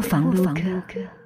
房奴哥哥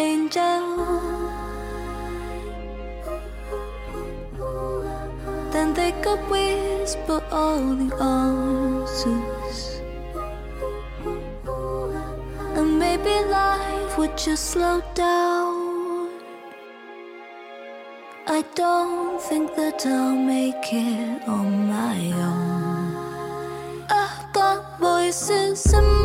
angel. Then they could whisper all the answers. And maybe life would just slow down. I don't think that I'll make it on my own. I've got voices in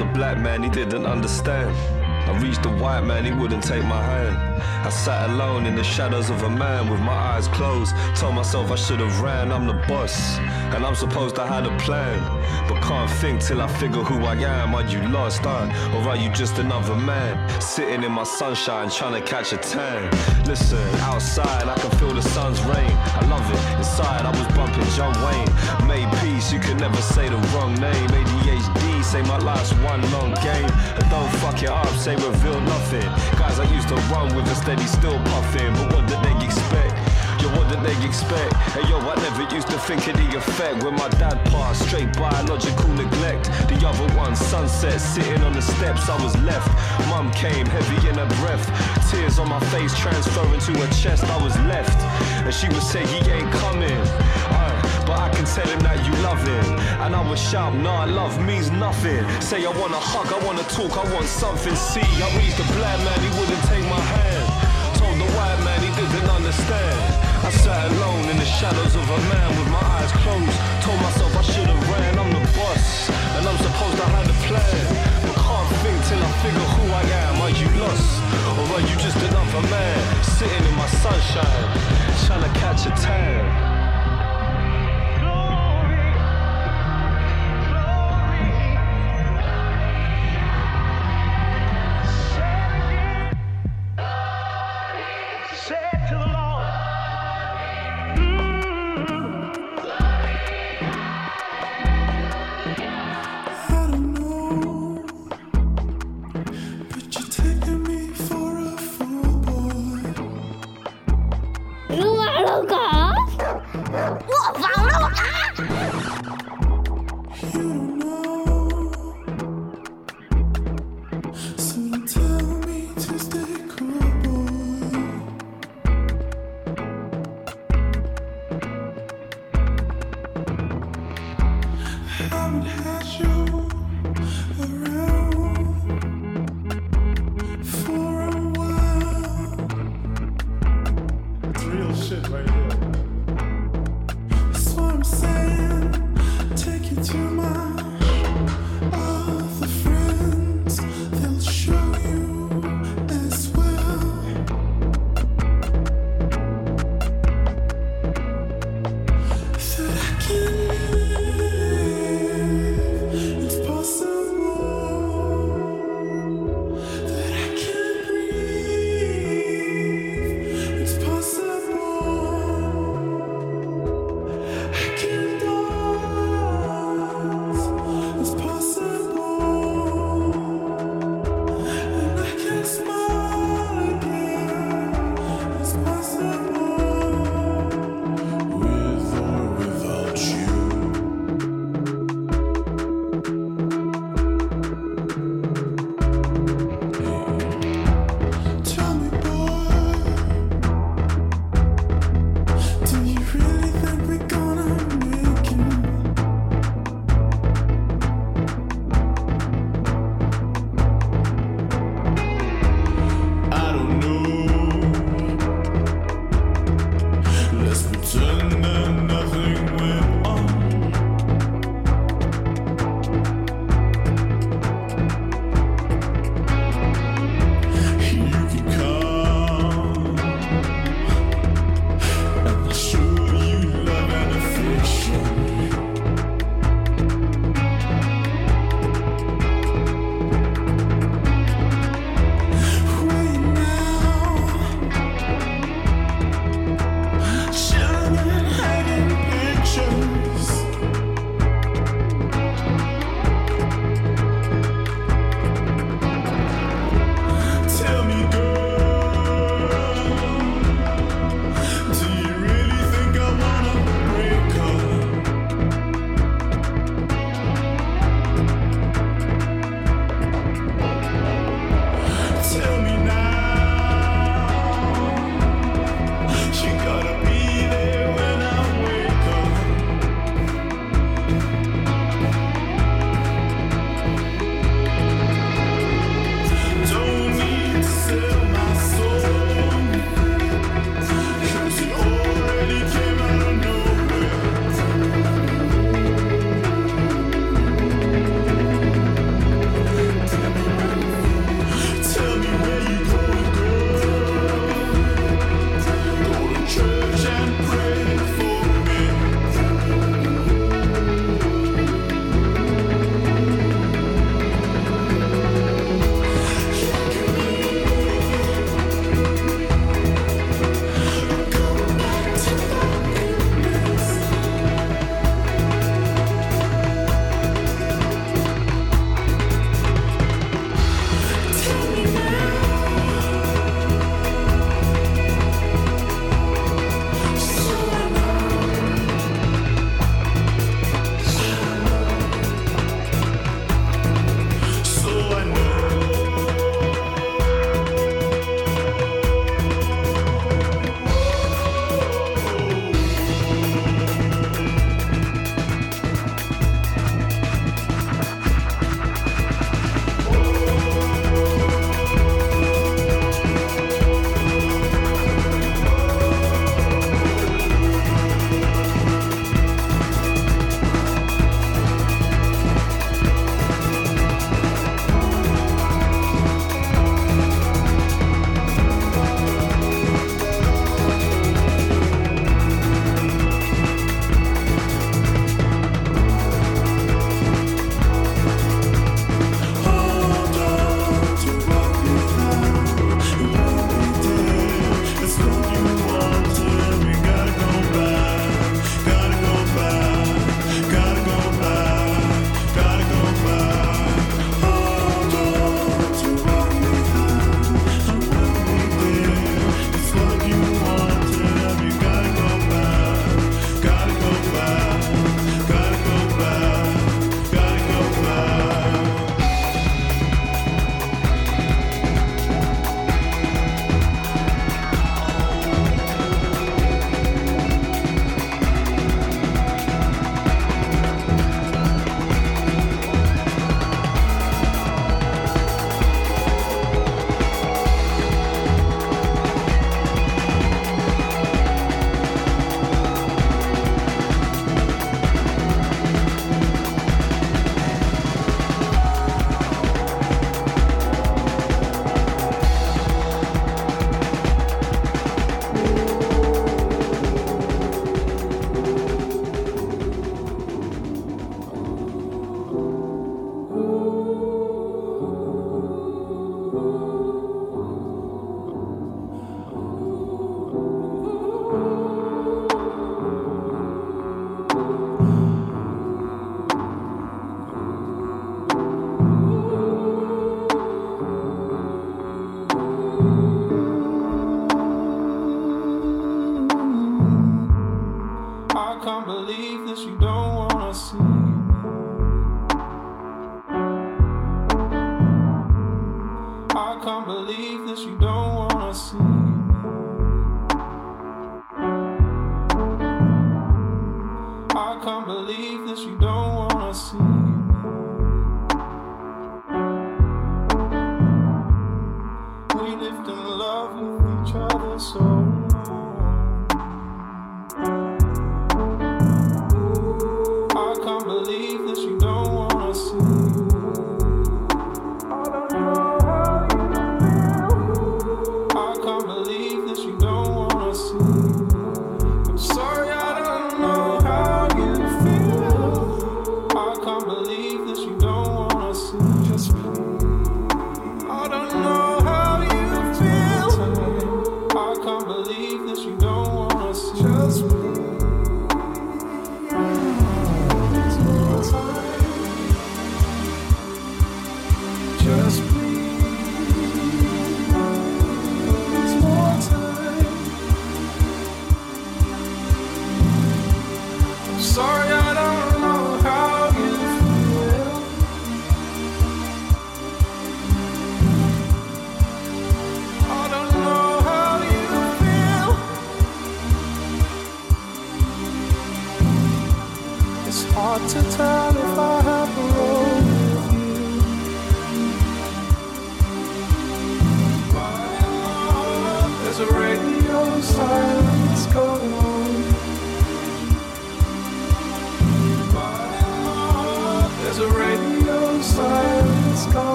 the black man he didn't understand. I reached the white man, he wouldn't take my hand. I sat alone in the shadows of a man with my eyes closed. Told myself I should have ran, I'm the boss. And I'm supposed to have a plan. Can't think till I figure who I am. Are you lost, huh? Or are you just another man? Sitting in my sunshine trying to catch a tan. Listen, outside I can feel the sun's rain. I love it. Inside I was bumping John Wayne. Made peace, you can never say the wrong name. ADHD, say my life's one long game. And don't fuck it up, say reveal nothing. Guys I used to run with a steady still puffing. But what did they expect? Did they expect? Hey yo, I never used to think of the effect when my dad passed. Straight biological neglect. The other one, sunset, sitting on the steps, I was left. Mum came, heavy in her breath. Tears on my face, transferring to her chest, I was left. And she would say, he ain't coming. But I can tell him that you love him. And I would shout, nah, love means nothing. Say I wanna hug, I wanna talk, I want something. See, I reached the black man, he wouldn't take my hand. Told the white man he didn't understand. I sat alone in the shadows of a man with my eyes closed. Told myself I should have ran, I'm the boss. And I'm supposed to have a plan. But can't think till I figure who I am. Are you lost? Or are you just another man? Sitting in my sunshine, trying to catch a tan.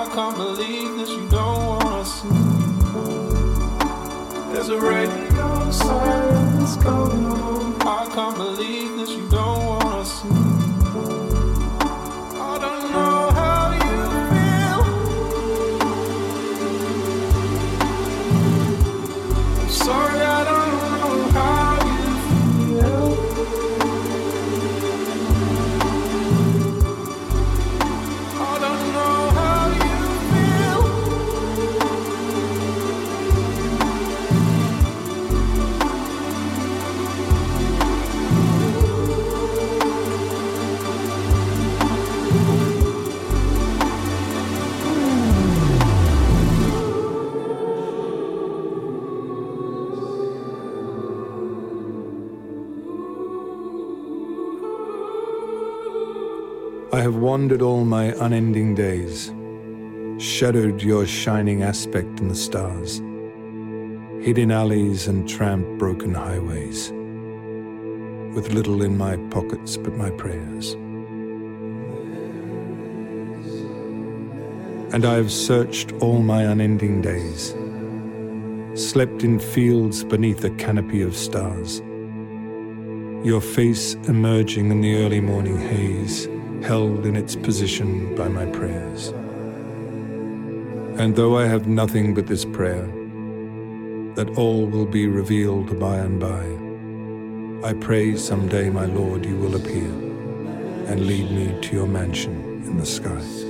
I can't believe that you don't wanna see. There's a radio silence going on. I can't believe that you wandered all my unending days, shadowed your shining aspect in the stars, hid in alleys and tramped broken highways, with little in my pockets but my prayers. And I have searched all my unending days, slept in fields beneath a canopy of stars, your face emerging in the early morning haze, held in its position by my prayers. And though I have nothing but this prayer, that all will be revealed by and by, I pray someday, my Lord, you will appear and lead me to your mansion in the sky.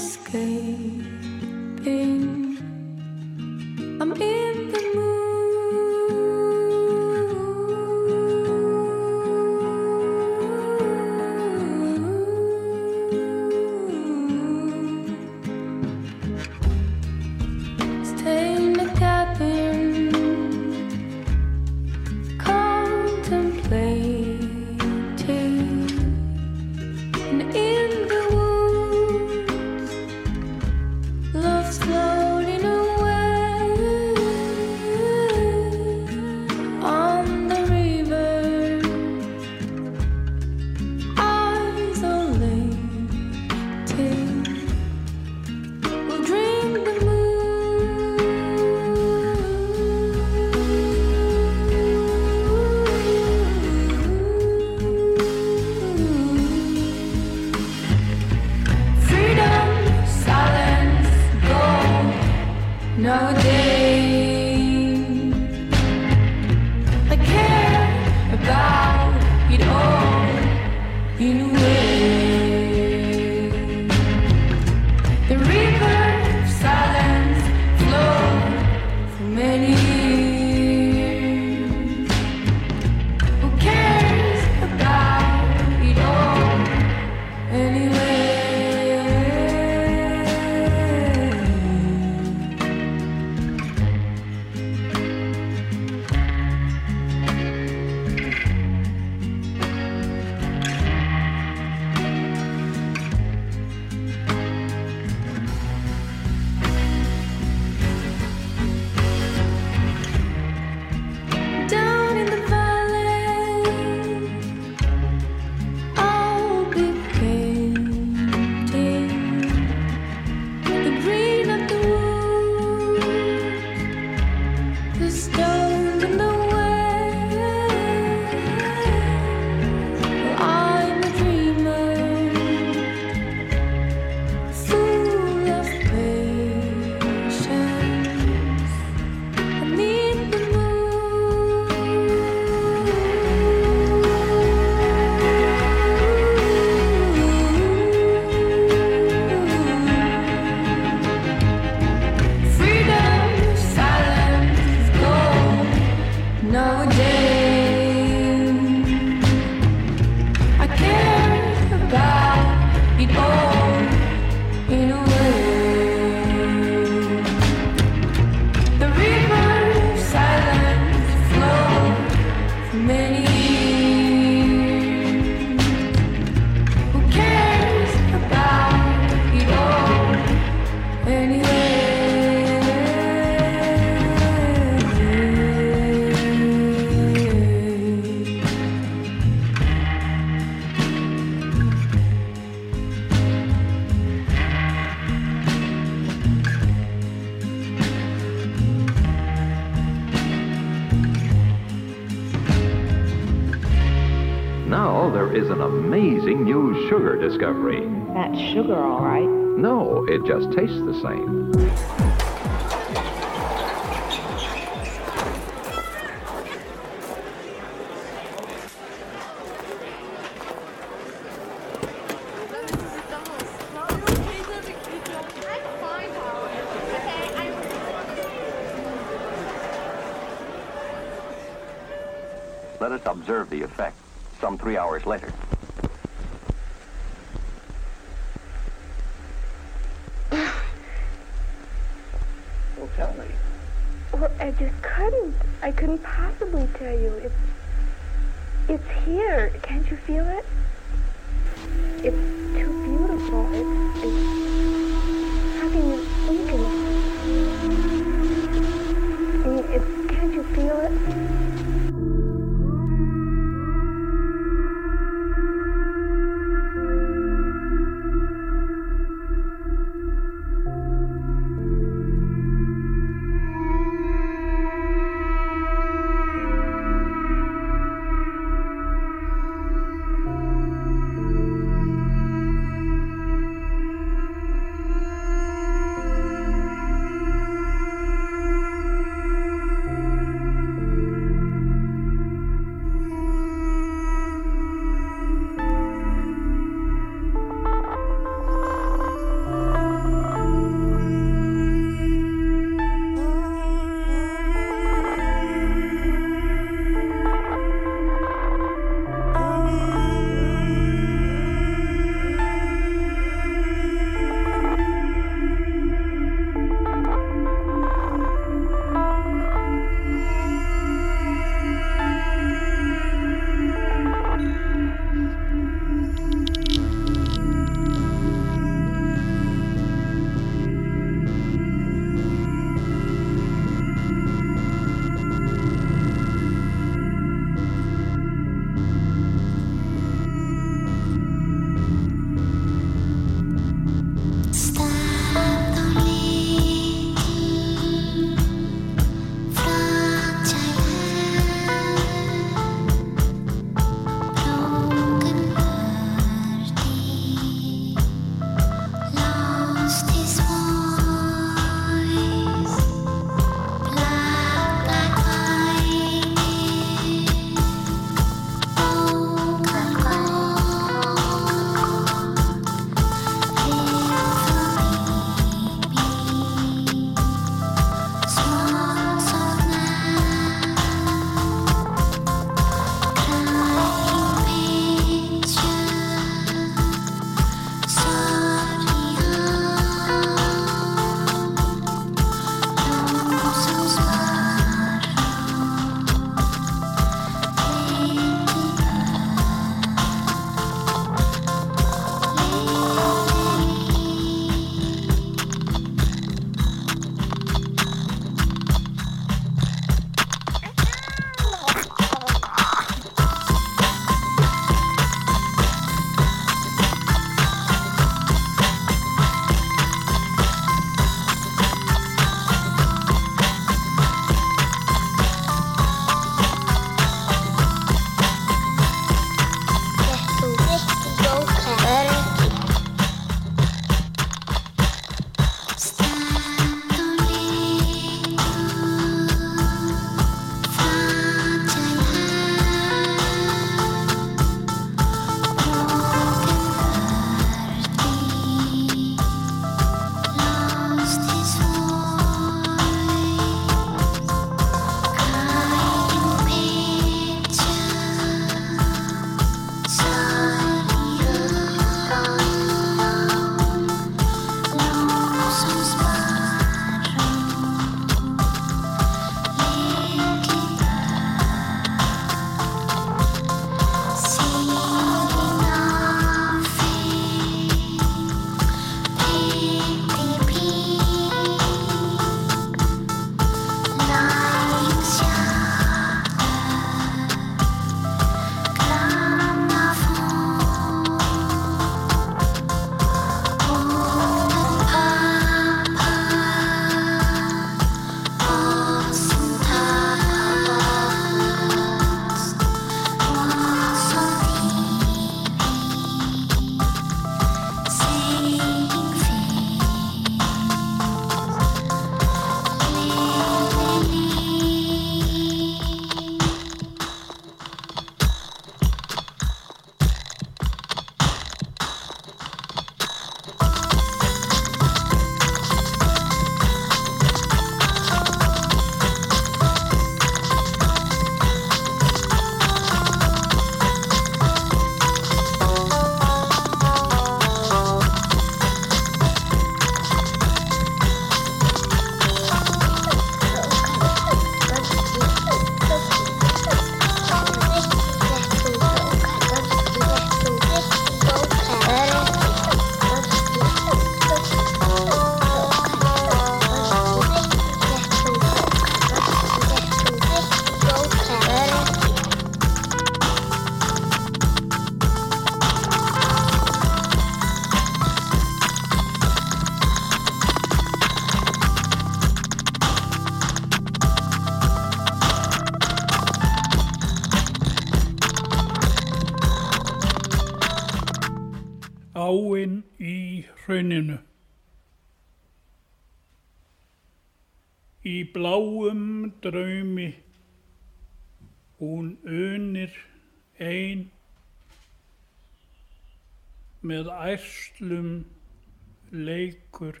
Leikur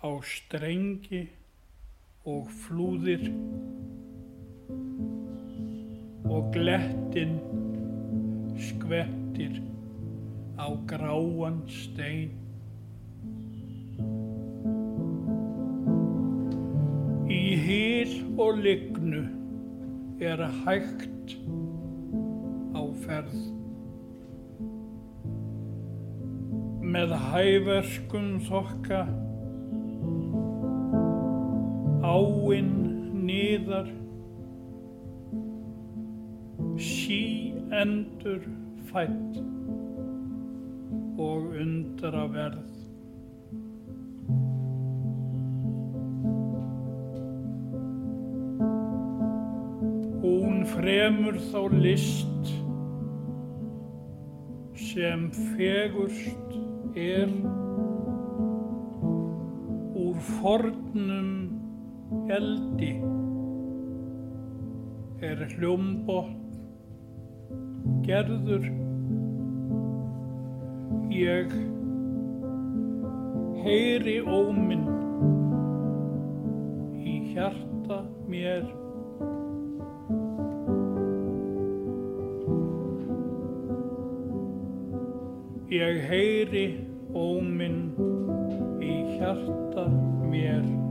á strengi og flúðir og glettin skvettir á gráan stein. Í hýr og lignu er hægt á ferð. Með hæverskum þokka áinn niðar sí endur fætt og undra verð. Hún fremur þá list sem fegurst er úr fornum eldi er hljómbott gerður. Ég heyri óminn í hjarta mér ég heyri óminn í hjarta mér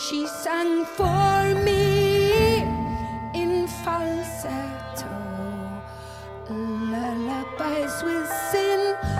She sang for me in falsetto lullabies with sincerity.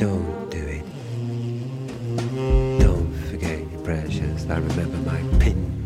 Don't do it. Don't forget you're precious. I remember my pin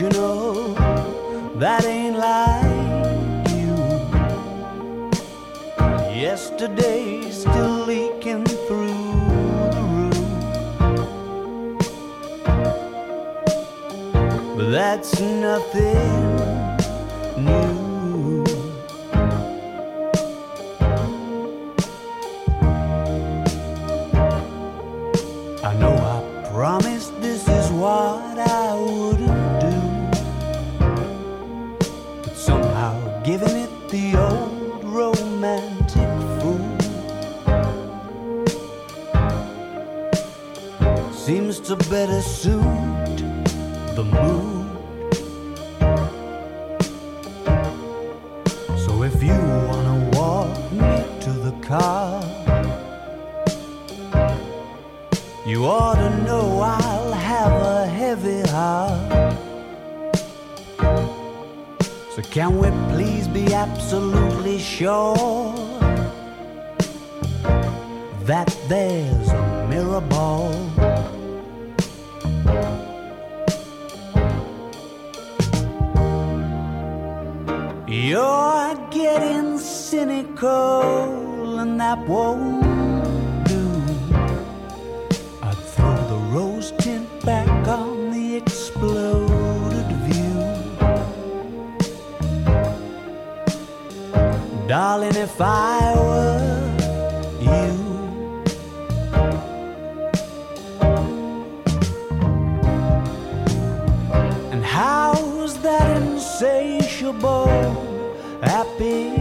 emotional, that So can we please be absolutely sure that there's a mirror ball? You're getting cynical, and that won't Darling, if I were you, and how's that insatiable appetite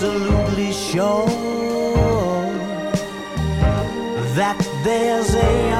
absolutely sure that there's a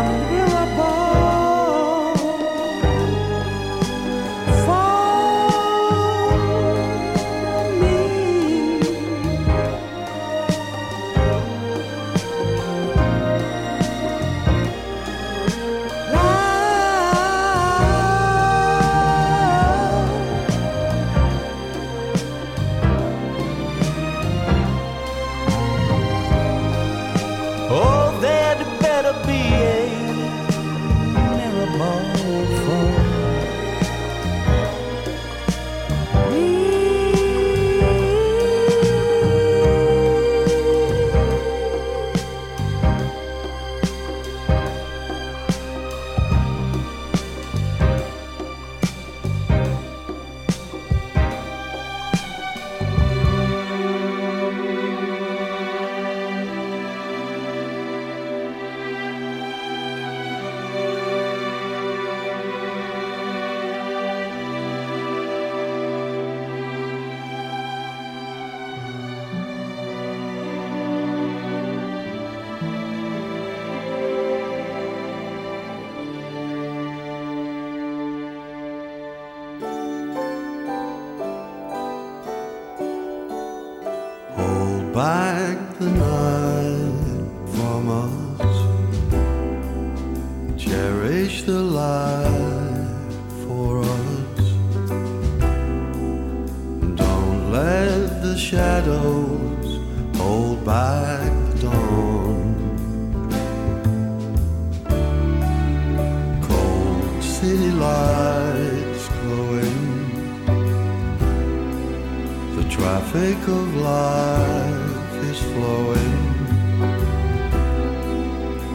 of life is flowing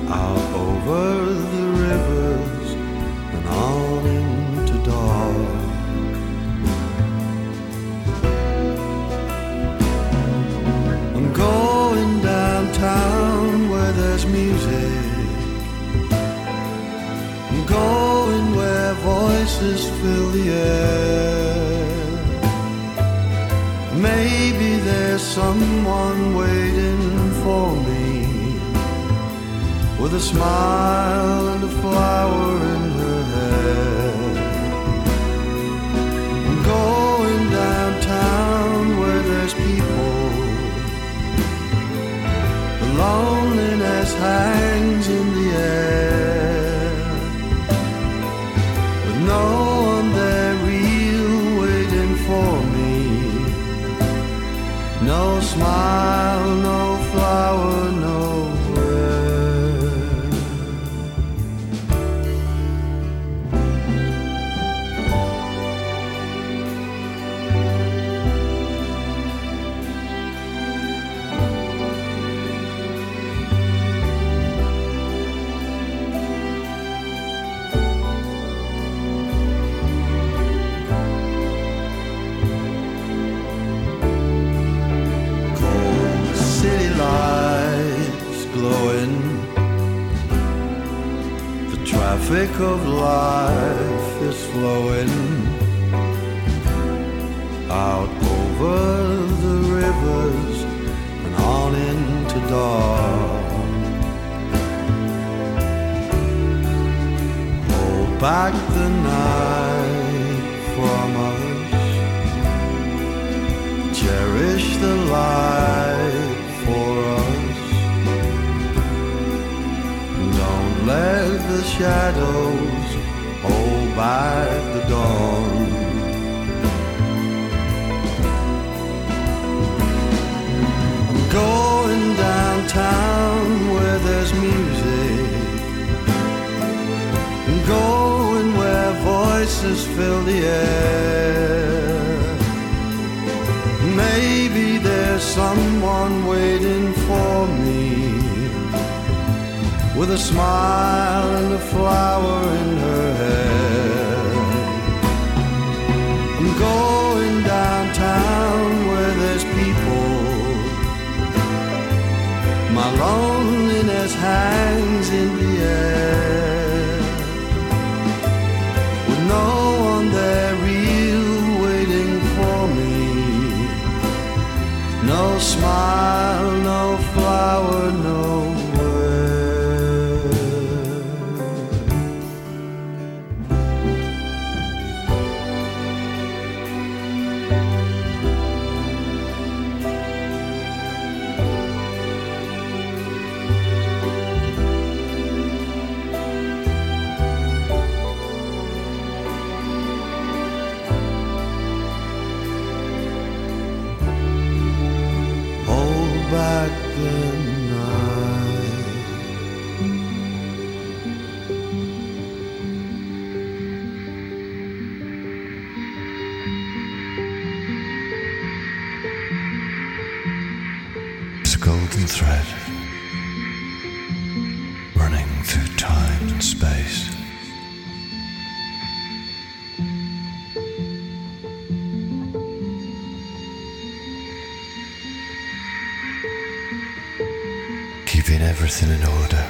out over the rivers and on into dark. I'm going downtown where there's music. I'm going where voices fill the air. Someone waiting for me with a smile and a flower in her hair. I'm going downtown where there's people. The loneliness hangs flowing out over the rivers and on into dawn. Hold back the night from us. Cherish the light for us. Don't let the shadows back the dawn. I'm going downtown where there's music. I'm going where voices fill the air. Maybe there's someone waiting for me with a smile and a flower in her hair. Loneliness hangs In order.